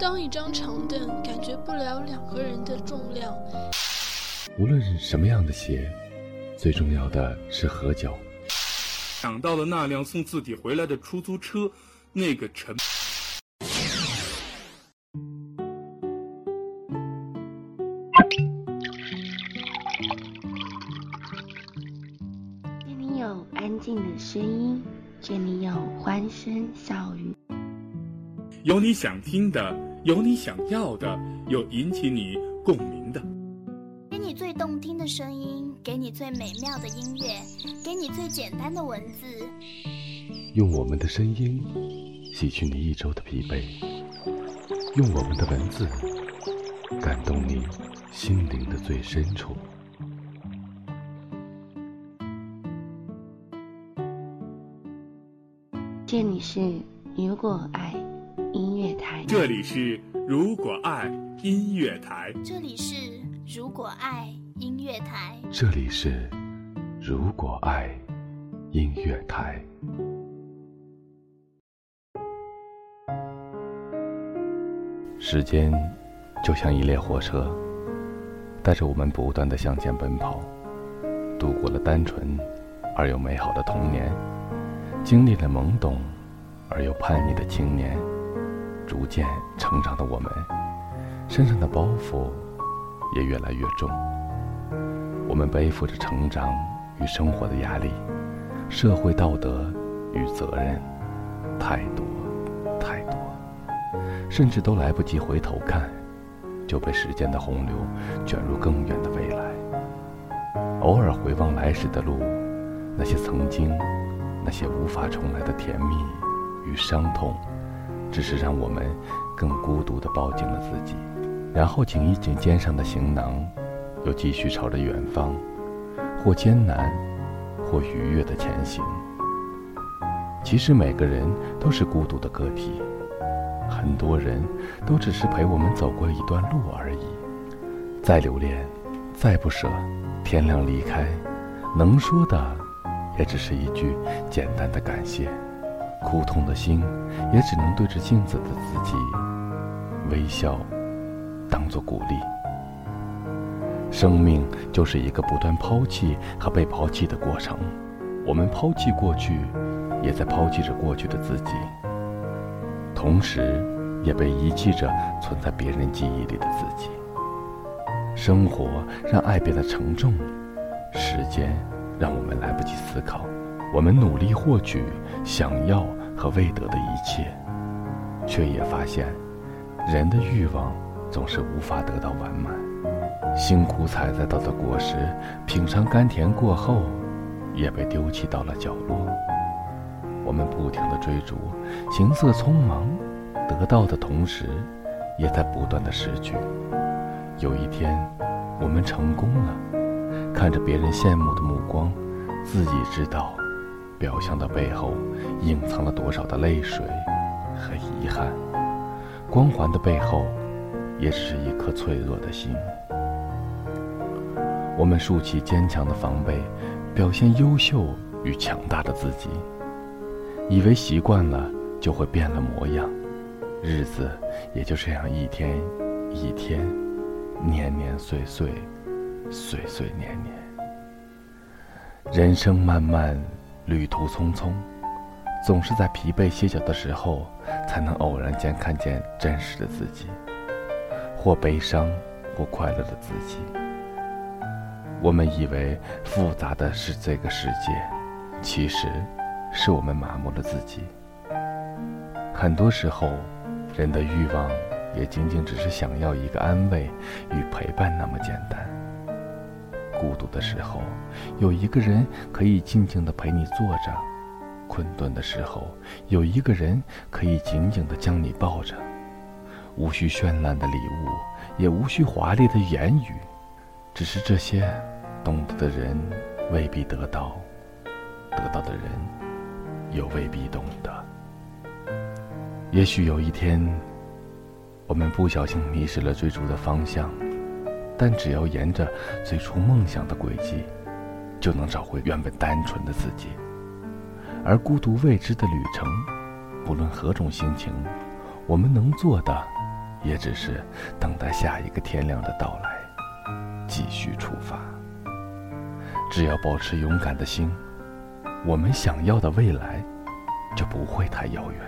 当一张长凳感觉不了两个人的重量。无论是什么样的鞋，最重要的是合脚。想到了那辆送自己回来的出租车，那个沉。这里有安静的声音，这里有欢声笑语，有你想听的，有你想要的，有引起你共鸣的。给你最动听的声音，给你最美妙的音乐，给你最简单的文字。用我们的声音洗去你一周的疲惫，用我们的文字感动你心灵的最深处。这里是如果爱音乐台，这里是如果爱音乐台，这里是如果爱音乐台，这里是如果爱音乐台。时间就像一列火车，带着我们不断的向前奔跑，度过了单纯而又美好的童年，经历了懵懂而又叛逆的青年，逐渐成长的我们，身上的包袱也越来越重。我们背负着成长与生活的压力，社会道德与责任，太多太多。甚至都来不及回头看，就被时间的洪流卷入更远的未来。偶尔回望来时的路，那些曾经，那些无法重来的甜蜜与伤痛，只是让我们更孤独地抱紧了自己，然后紧一紧肩上的行囊，又继续朝着远方，或艰难，或愉悦地前行。其实每个人都是孤独的个体。很多人都只是陪我们走过一段路而已，再留恋，再不舍，天亮离开，能说的也只是一句简单的感谢，苦痛的心也只能对着镜子的自己微笑，当做鼓励。生命就是一个不断抛弃和被抛弃的过程，我们抛弃过去，也在抛弃着过去的自己。同时，也被遗弃着存在别人记忆里的自己。生活让爱变得沉重，时间让我们来不及思考。我们努力获取想要和未得的一切，却也发现，人的欲望总是无法得到完满。辛苦采摘到的果实，品尝甘甜过后，也被丢弃到了角落。我们不停的追逐，行色匆忙，得到的同时，也在不断的失去。有一天，我们成功了，看着别人羡慕的目光，自己知道，表象的背后隐藏了多少的泪水和遗憾。光环的背后，也只是一颗脆弱的心。我们竖起坚强的防备，表现优秀与强大的自己。以为习惯了就会变了模样，日子也就这样一天一天，年年岁岁，岁岁年年。人生漫漫，旅途匆匆，总是在疲惫歇脚的时候，才能偶然间看见真实的自己，或悲伤，或快乐的自己。我们以为复杂的是这个世界，其实。是我们麻木了自己。很多时候，人的欲望也仅仅只是想要一个安慰与陪伴那么简单。孤独的时候，有一个人可以静静的陪你坐着；困顿的时候，有一个人可以紧紧的将你抱着。无需绚烂的礼物，也无需华丽的言语，只是这些，懂得的人未必得到，得到的人。又未必懂得。也许有一天，我们不小心迷失了追逐的方向，但只要沿着最初梦想的轨迹，就能找回原本单纯的自己。而孤独未知的旅程，不论何种心情，我们能做的，也只是等待下一个天亮的到来，继续出发。只要保持勇敢的心，我们想要的未来就不会太遥远。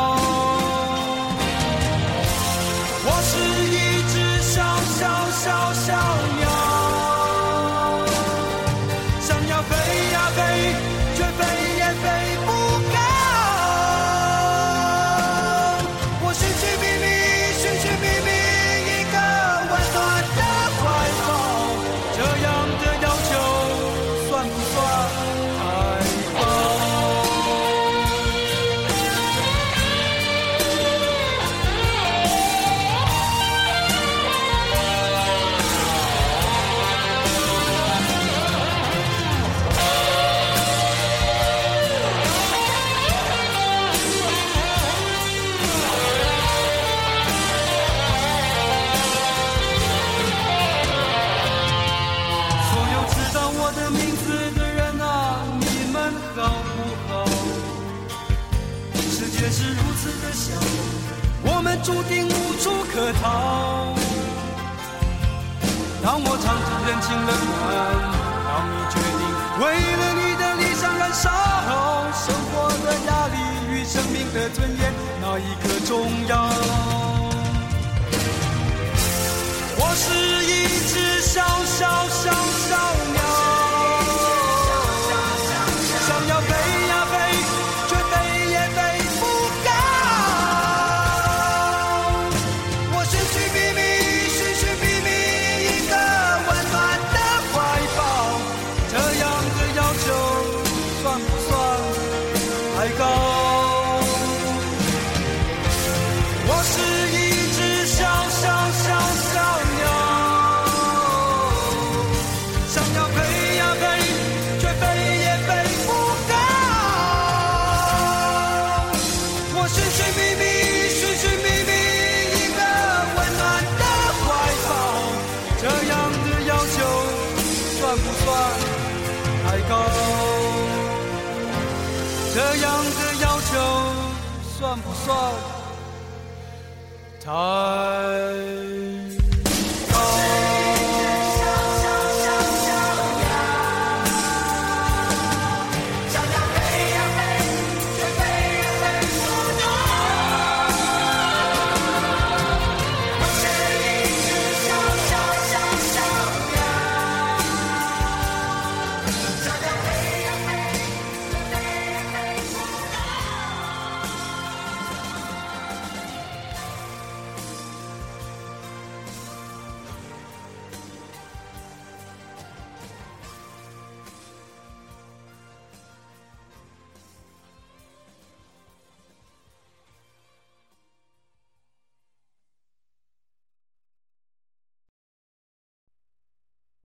注定无处可逃。当我尝尽人情冷暖，当你决定为了你的理想燃烧，生活的压力与生命的尊严，哪一个重要？我是一只小小这样的要求算不算太